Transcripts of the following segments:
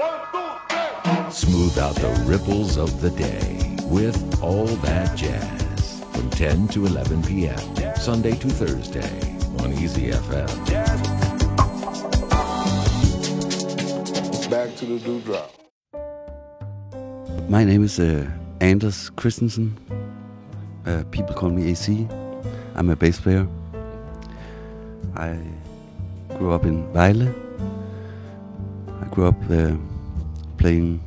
Smooth out the ripples of the day with All That Jazz from 10 to 11 p.m. Sunday to Thursday on Easy FM. Back to the dewdrop. My name is uh, Anders Christensen. Uh, people call me AC. I'm a bass player. I grew up in Vejle. I grew up uh, playing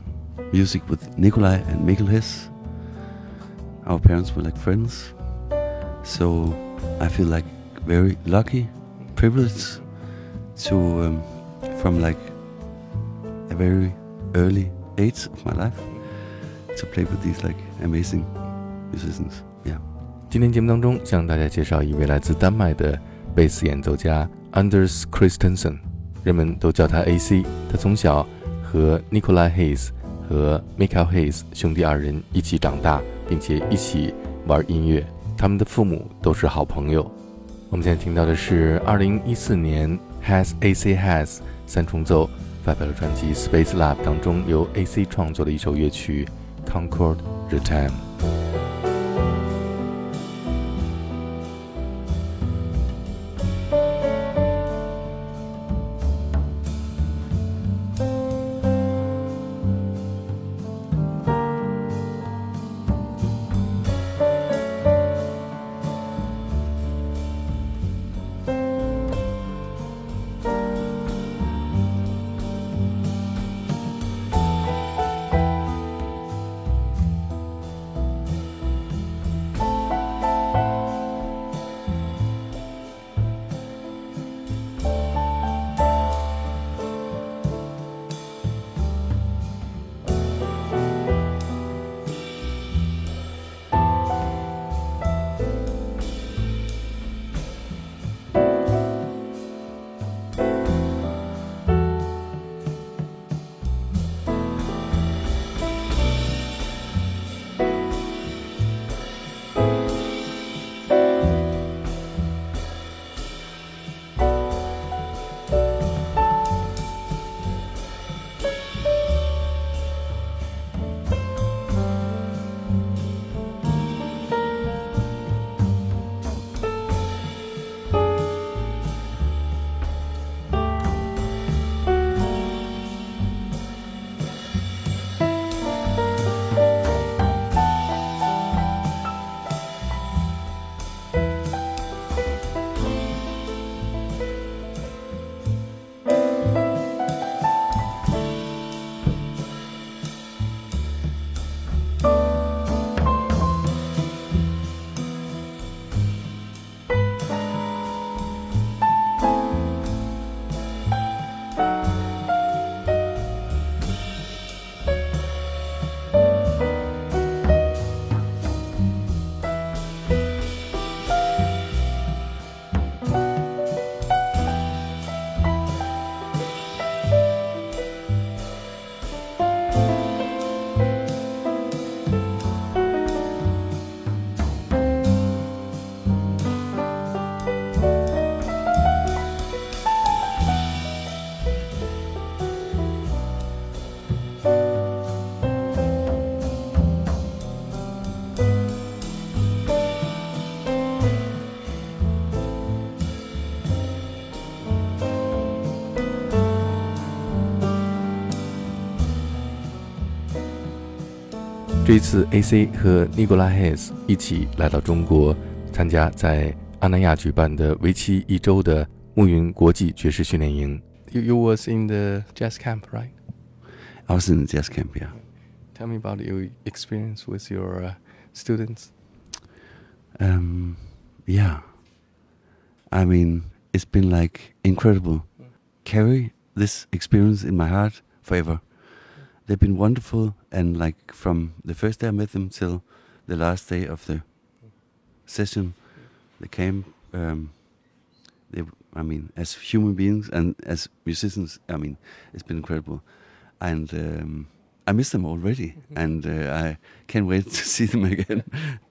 music with Nikolai and Mikkel Hess. Our parents were like friends. So I feel like very lucky, privileged to, um, from like a very early age of my life, to play with these like amazing musicians. Yeah. 今天节目当中向大家介绍一位来自丹麦的贝斯演奏家 Anders Christensen，人们都叫他 AC。他从小 和 Nicola Hayes 和 Michael Hayes 兄弟二人一起长大，并且一起玩音乐。他们的父母都是好朋友。我们现在听到的是2014年 Has AC Has 三重奏发表的专辑 Space Lab 当中由 AC 创作的一首乐曲 Concord the Time。这一次，AC 和 Nicola Hayes 一起来到中国，参加在阿那亚举办的为期一周的暮云国际爵士训练营。You you was in the jazz camp, right? I was in the jazz camp, yeah. Tell me about your experience with your uh, students. Um, yeah. I mean, it's been like incredible. Carry this experience in my heart forever they've been wonderful, and like from the first day I met them till the last day of the session, they came. Um, they, I mean, as human beings and as musicians, I mean, it's been incredible, and um, I miss them already, mm-hmm. and uh, I can't wait to see them again.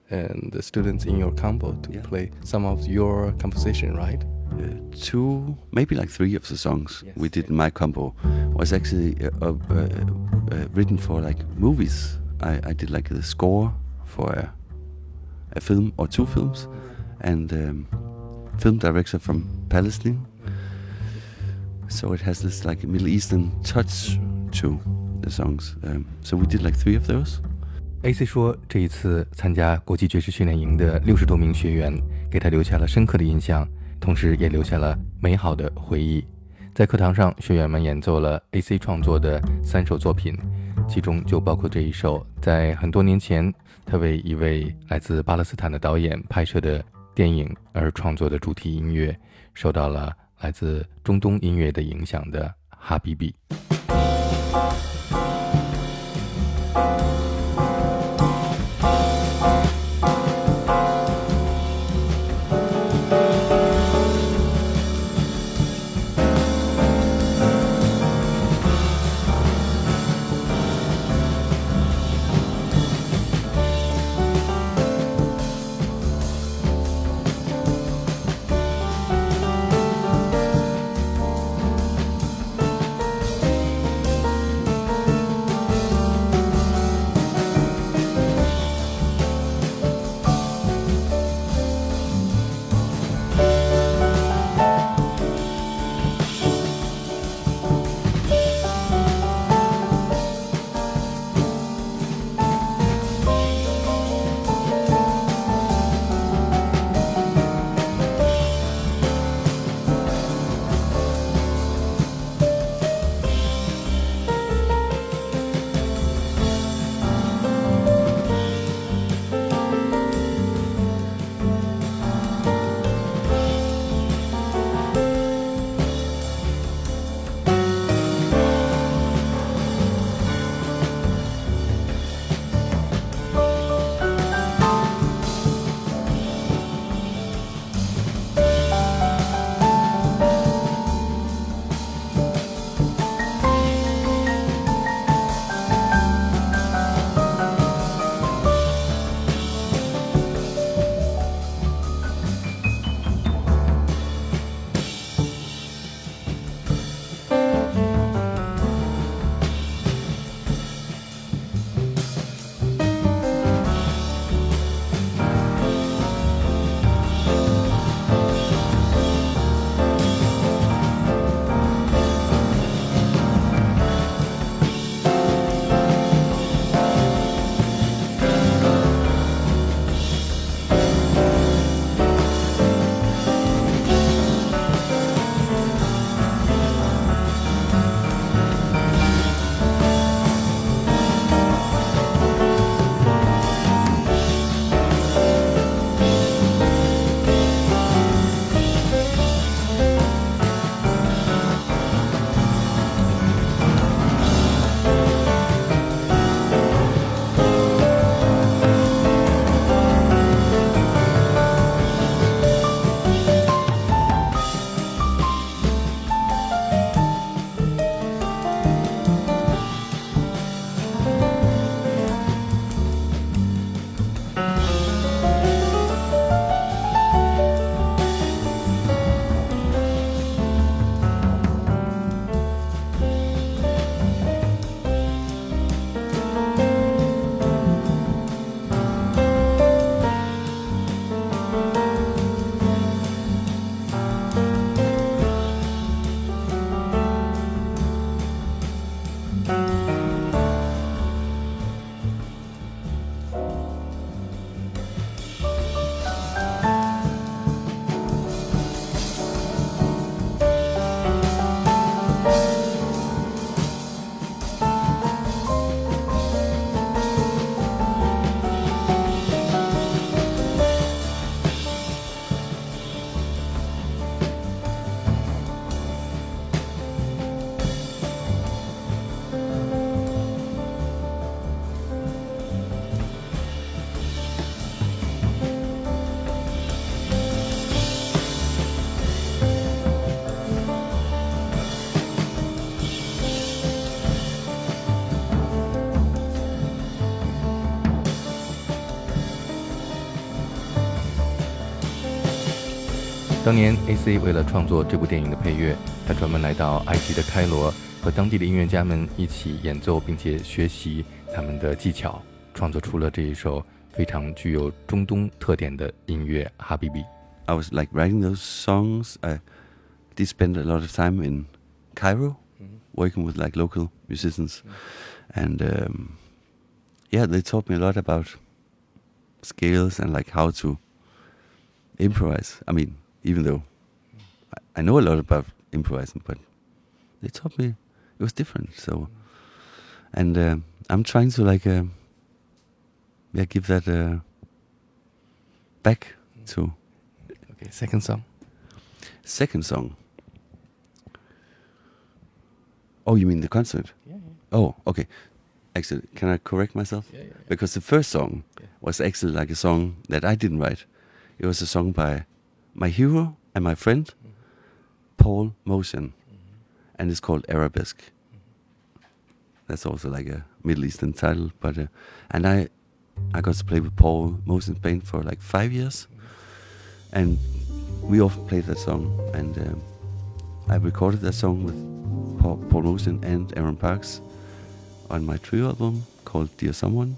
and the students in your combo to yeah. play some of your composition, right? uh, two, maybe like three of the songs Yes, we did in my combo was actually uh, uh, uh, written for like movies. I, I did like the score for a, a film or two films, and um, film director from Palestine. So it has this like Middle Eastern touch to the songs. Um, so we did like three of those. AC 说，这一次参加国际爵士训练营的六十多名学员，给他留下了深刻的印象， 同时也留下了美好的回忆。在课堂上，学员们演奏了 AC 创作的三首作品，其中就包括这一首，在很多年前他为一位来自巴勒斯坦的导演拍摄的电影而创作的主题音乐，受到了来自中东音乐的影响的《哈比比》。当年 AC 为了创作这部电影的配乐，他专门来到埃及的开罗，和当地的音乐家们一起演奏，并且学习他们的技巧，创作出了这一首非常具有中东特点的音乐《哈比比》。I was like writing those songs. I did spend a lot of time in Cairo, working with like local musicians, and um, yeah, they taught me a lot about scales and like how to improvise. I mean, even though I, I know a lot about improvising, but they taught me it was different. So, and uh, I'm trying to like, uh, yeah, give that uh, back to Okay, second song. second song. Oh, you mean the concert? Yeah, Oh, okay. Actually, can I correct myself? yeah, yeah. Because the first song Yeah. was actually like a song that I didn't write. It was a song by my hero and my friend, Paul Motian, and it's called Arabesque. That's also like a Middle Eastern title, but uh, and I I got to play with Paul Motian's band for like five years, and we often played that song, and um, I recorded that song with Paul, Paul Motian and Aaron Parks on my trio album called Dear Someone.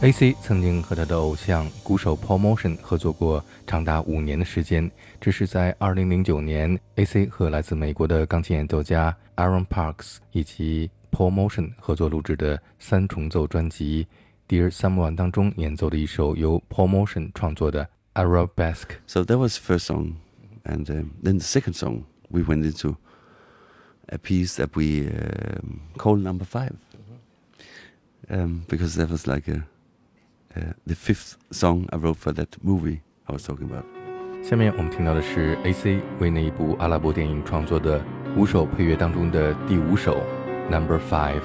A.C. 曾经和他的偶像鼓手 Paul Motian 合作过长达五年的时间，这是在2009年 A.C. 和来自美国的钢琴演奏家 Aaron Parks 以及 Paul Motian 合作录制的三重奏专辑《Dear Someone》当中演奏的一首由 Paul Motian 创作的 Arabesque。So that was the first song, and um, then the second song we went into a piece that we um, call Number Five, mm-hmm. um, because that was like a uh, the fifth song I wrote for that movie I was talking about. 下面我们听到的是 A.C. 为那一部阿拉伯电影创作的五首配乐当中的第五首《Number Five》。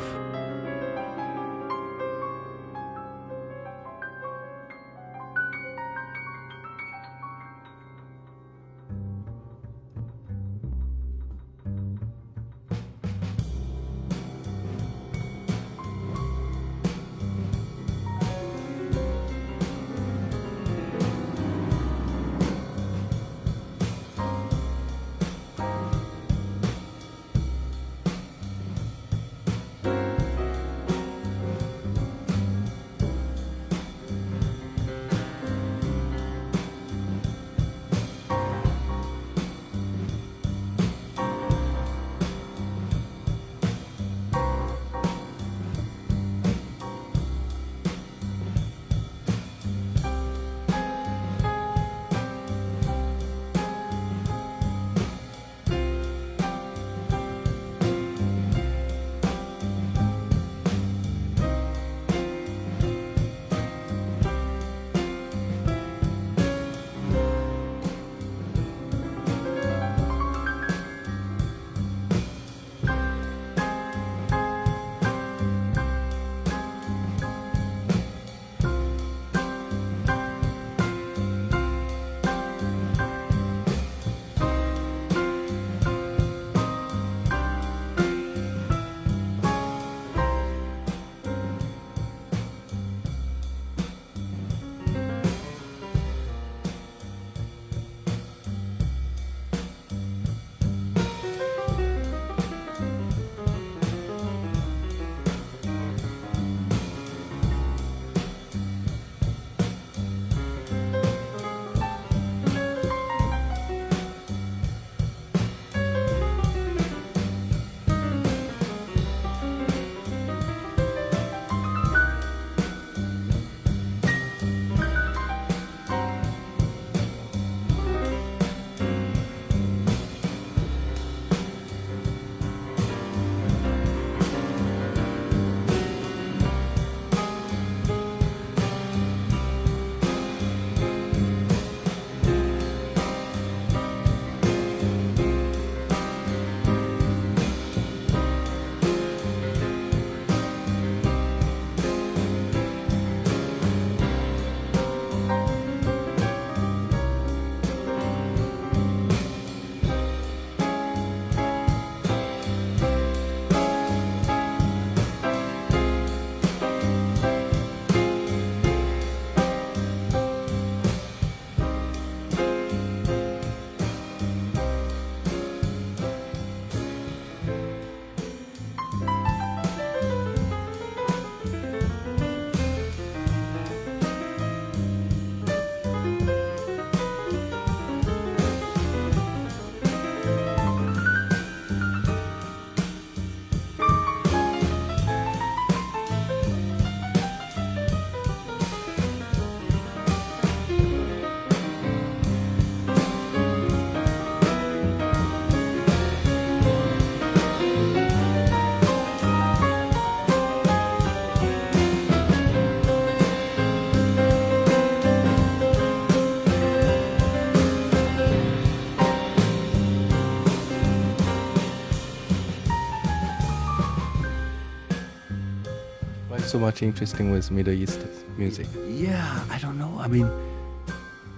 So much interesting with Middle East music? Yeah, I don't know. I mean,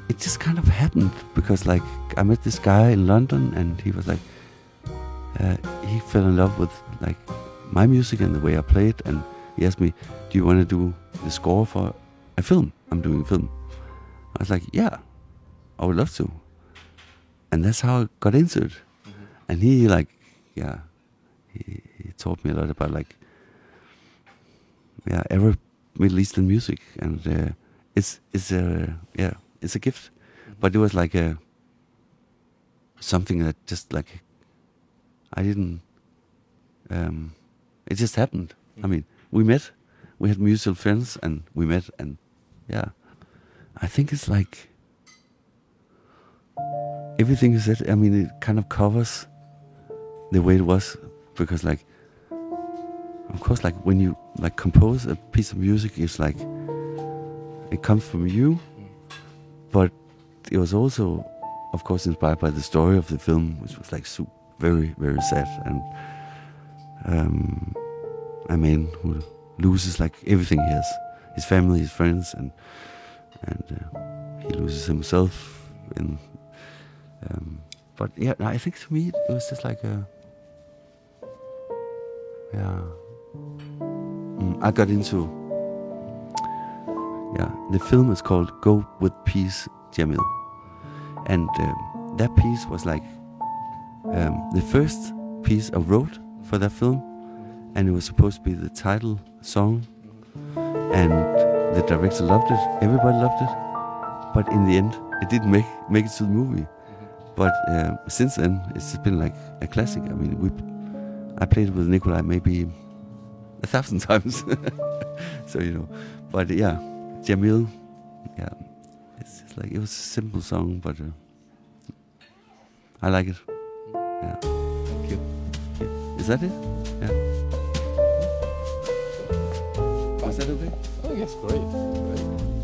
it just kind of happened because, like, I met this guy in London, and he was like, uh, he fell in love with like my music and the way I played, and he asked me, "Do you want to do the score for a film? I'm doing a film." I was like, "Yeah, I would love to," and that's how I got into it. Mm-hmm. And he like, yeah, he, he taught me a lot about like yeah, Arab Middle Eastern music, and uh, it's it's a yeah, it's a gift. But it was like a something that just like I didn't. Um, it just happened. I mean, we met, we had mutual friends, and we met, and yeah, I think it's like everything you said. I mean, it kind of covers the way it was because, like, of course, like when you like compose a piece of music, it's like it comes from you, but it was also, of course, inspired by the story of the film, which was like so very, very sad and um, a man who loses like everything he has, his family, his friends, and and uh, he loses himself. In, um, but yeah, I think to me it was just like a yeah. Mm, I got into yeah. The film is called Go with Peace, Jamil, and um, that piece was like um, the first piece I wrote for that film, and it was supposed to be the title song, and the director loved it. Everybody loved it, but in the end, it didn't make make it to the movie. But um, since then, it's been like a classic. I mean, we I played it with Nikolai maybe a thousand times. so you know, but yeah, Jamil, yeah, it's just like it was a simple song, but uh, I like it. Yeah. Thank you. yeah. Is that it? Yeah. Was that okay? Oh yes, great. great.